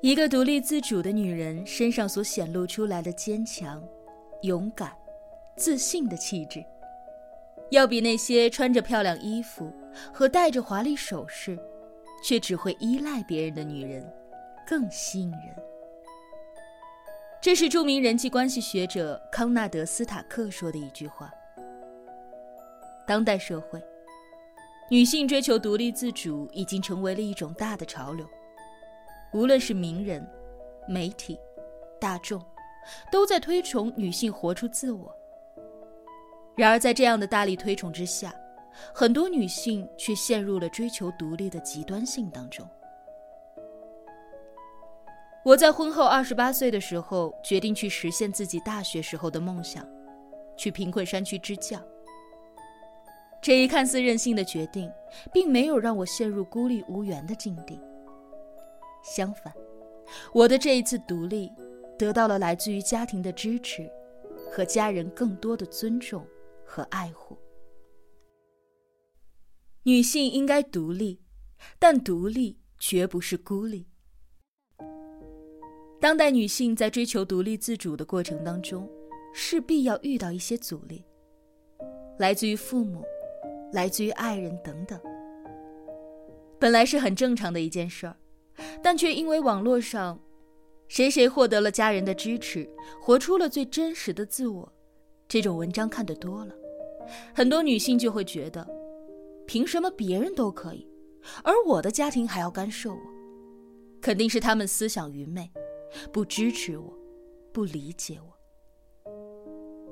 一个独立自主的女人身上所显露出来的坚强、勇敢、自信的气质，要比那些穿着漂亮衣服和戴着华丽首饰，却只会依赖别人的女人，更吸引人。这是著名人际关系学者康纳德·斯塔克说的一句话。当代社会，女性追求独立自主已经成为了一种大的潮流。无论是名人、媒体、大众，都在推崇女性活出自我。然而，在这样的大力推崇之下，很多女性却陷入了追求独立的极端性当中。我在婚后二十八岁的时候，决定去实现自己大学时候的梦想，去贫困山区支教。这一看似任性的决定，并没有让我陷入孤立无援的境地。相反，我的这一次独立，得到了来自于家庭的支持，和家人更多的尊重和爱护。女性应该独立，但独立绝不是孤立。当代女性在追求独立自主的过程当中，势必要遇到一些阻力，来自于父母，来自于爱人等等。本来是很正常的一件事儿。但却因为网络上，谁谁获得了家人的支持，活出了最真实的自我，这种文章看得多了，很多女性就会觉得，凭什么别人都可以，而我的家庭还要干涉我？肯定是他们思想愚昧，不支持我，不理解我。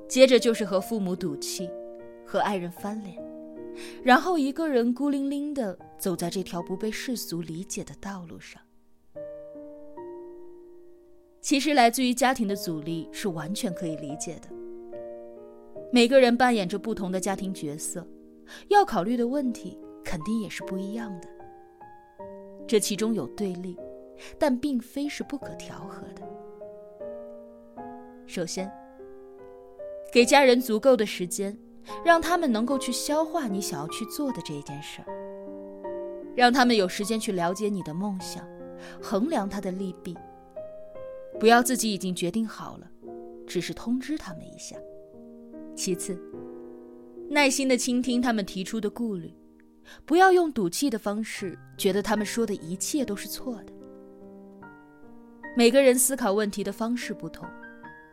接着就是和父母赌气，和爱人翻脸，然后一个人孤零零的走在这条不被世俗理解的道路上。其实来自于家庭的阻力是完全可以理解的。每个人扮演着不同的家庭角色，要考虑的问题肯定也是不一样的。这其中有对立，但并非是不可调和的。首先，给家人足够的时间，让他们能够去消化你想要去做的这件事儿，让他们有时间去了解你的梦想，衡量它的利弊。不要自己已经决定好了，只是通知他们一下。其次，耐心的倾听他们提出的顾虑，不要用赌气的方式，觉得他们说的一切都是错的。每个人思考问题的方式不同，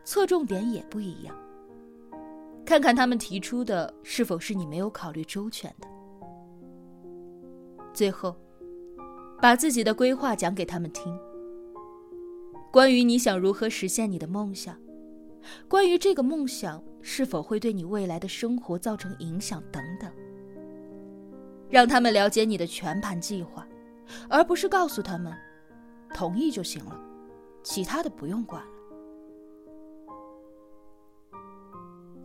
侧重点也不一样。看看他们提出的是否是你没有考虑周全的。最后，把自己的规划讲给他们听。关于你想如何实现你的梦想，关于这个梦想是否会对你未来的生活造成影响等等，让他们了解你的全盘计划，而不是告诉他们同意就行了，其他的不用管了。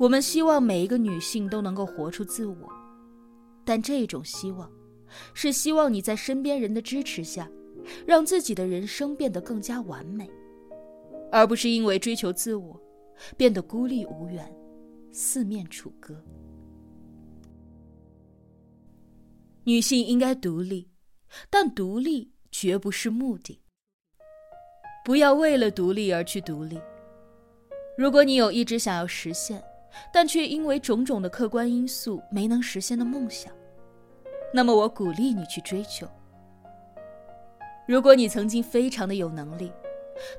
我们希望每一个女性都能够活出自我，但这种希望，是希望你在身边人的支持下。让自己的人生变得更加完美，而不是因为追求自我，变得孤立无援、四面楚歌。女性应该独立，但独立绝不是目的。不要为了独立而去独立。如果你有一直想要实现，但却因为种种的客观因素没能实现的梦想，那么我鼓励你去追求。如果你曾经非常的有能力，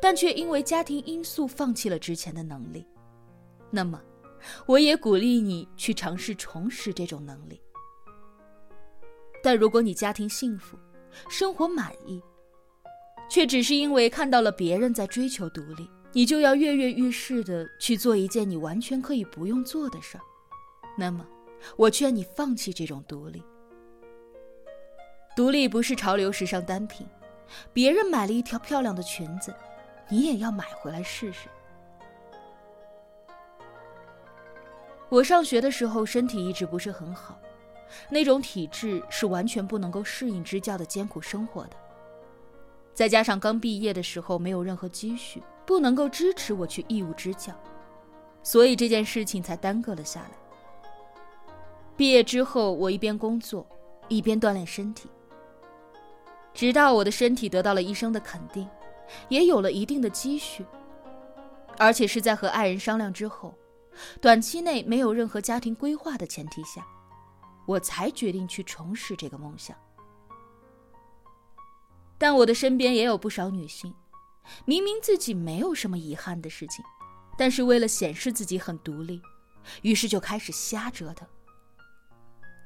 但却因为家庭因素放弃了之前的能力，那么，我也鼓励你去尝试重拾这种能力。但如果你家庭幸福，生活满意，却只是因为看到了别人在追求独立，你就要跃跃欲试的去做一件你完全可以不用做的事儿，那么，我劝你放弃这种独立。独立不是潮流时尚单品。别人买了一条漂亮的裙子，你也要买回来试试。我上学的时候身体一直不是很好，那种体质是完全不能够适应支教的艰苦生活的。再加上刚毕业的时候没有任何积蓄，不能够支持我去义务支教，所以这件事情才耽搁了下来。毕业之后，我一边工作，一边锻炼身体。直到我的身体得到了医生的肯定，也有了一定的积蓄，而且是在和爱人商量之后，短期内没有任何家庭规划的前提下，我才决定去重拾这个梦想。但我的身边也有不少女性，明明自己没有什么遗憾的事情，但是为了显示自己很独立，于是就开始瞎折腾。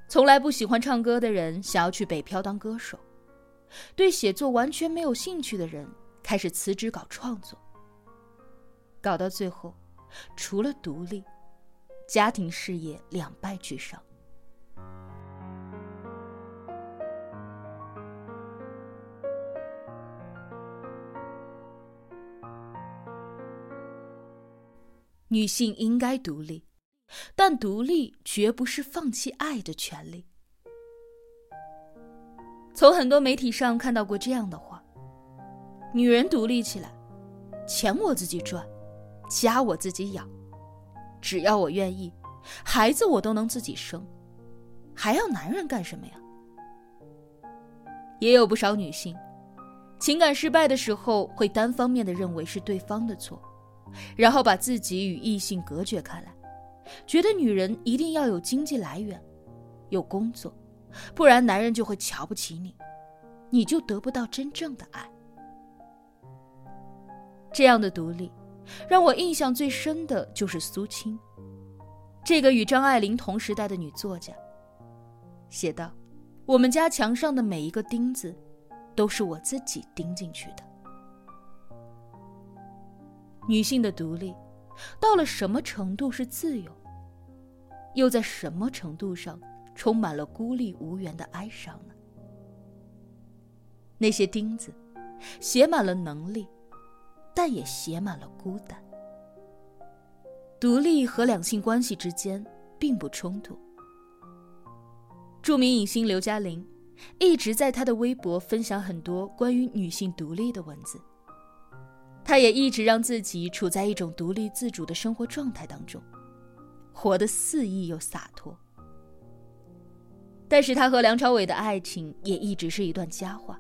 从来不喜欢唱歌的人想要去北漂当歌手，对写作完全没有兴趣的人开始辞职搞创作，搞到最后，除了独立，家庭事业两败俱伤。女性应该独立，但独立绝不是放弃爱的权利。从很多媒体上看到过这样的话：女人独立起来，钱我自己赚，家我自己养，只要我愿意，孩子我都能自己生，还要男人干什么呀？也有不少女性，情感失败的时候会单方面的认为是对方的错。然后把自己与异性隔绝开来，觉得女人一定要有经济来源，有工作，不然男人就会瞧不起你，你就得不到真正的爱。这样的独立，让我印象最深的就是苏青，这个与张爱玲同时代的女作家，写道：“我们家墙上的每一个钉子，都是我自己钉进去的。”女性的独立，到了什么程度是自由？又在什么程度上充满了孤立无援的哀伤呢？那些钉子，写满了能力，但也写满了孤单。独立和两性关系之间并不冲突。著名影星刘嘉玲，一直在她的微博分享很多关于女性独立的文字。他也一直让自己处在一种独立自主的生活状态当中，活得肆意又洒脱。但是他和梁朝伟的爱情也一直是一段佳话。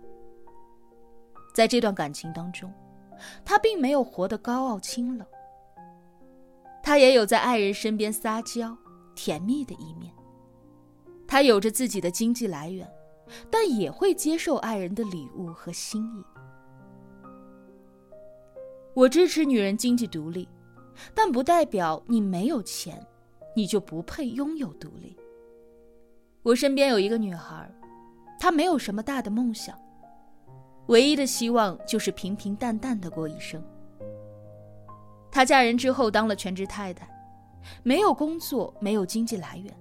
在这段感情当中，他并没有活得高傲清冷，他也有在爱人身边撒娇甜蜜的一面。他有着自己的经济来源，但也会接受爱人的礼物和心意。我支持女人经济独立，但不代表你没有钱，你就不配拥有独立。我身边有一个女孩，她没有什么大的梦想，唯一的希望就是平平淡淡的过一生。她嫁人之后当了全职太太，没有工作，没有经济来源，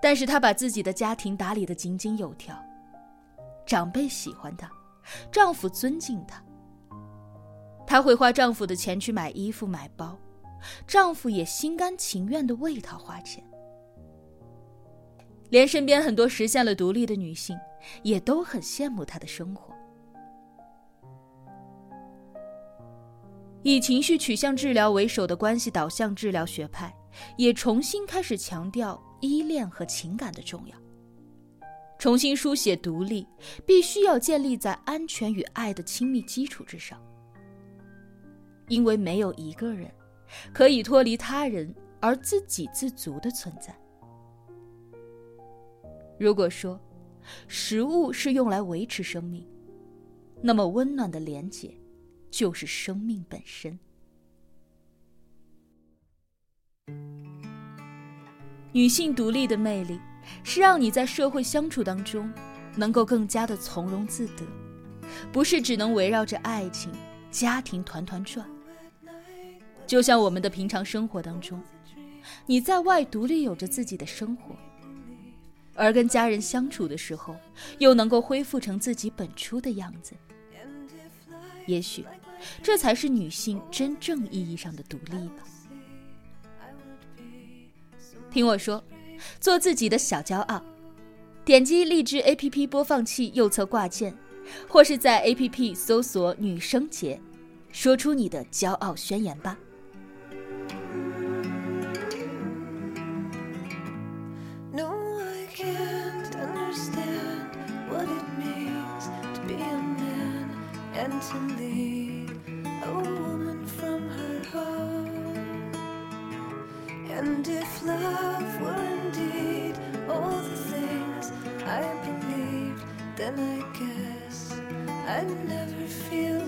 但是她把自己的家庭打理得井井有条，长辈喜欢她，丈夫尊敬她。她会花丈夫的钱去买衣服、买包，丈夫也心甘情愿的为她花钱。连身边很多实现了独立的女性，也都很羡慕她的生活。以情绪取向治疗为首的关系导向治疗学派，也重新开始强调依恋和情感的重要，重新书写独立必须要建立在安全与爱的亲密基础之上。因为没有一个人可以脱离他人而自给自足的存在。如果说食物是用来维持生命，那么温暖的连结就是生命本身。女性独立的魅力是让你在社会相处当中能够更加的从容自得，不是只能围绕着爱情、家庭团团转。就像我们的平常生活当中，你在外独立有着自己的生活，而跟家人相处的时候，又能够恢复成自己本初的样子。也许，这才是女性真正意义上的独立吧。听我说，做自己的小骄傲。点击荔枝 APP 播放器右侧挂件，或是在 APP 搜索“女生节”，说出你的骄傲宣言吧。Lead a woman from her home. And if love were indeed all the things I believed, then I guess I'd never feel.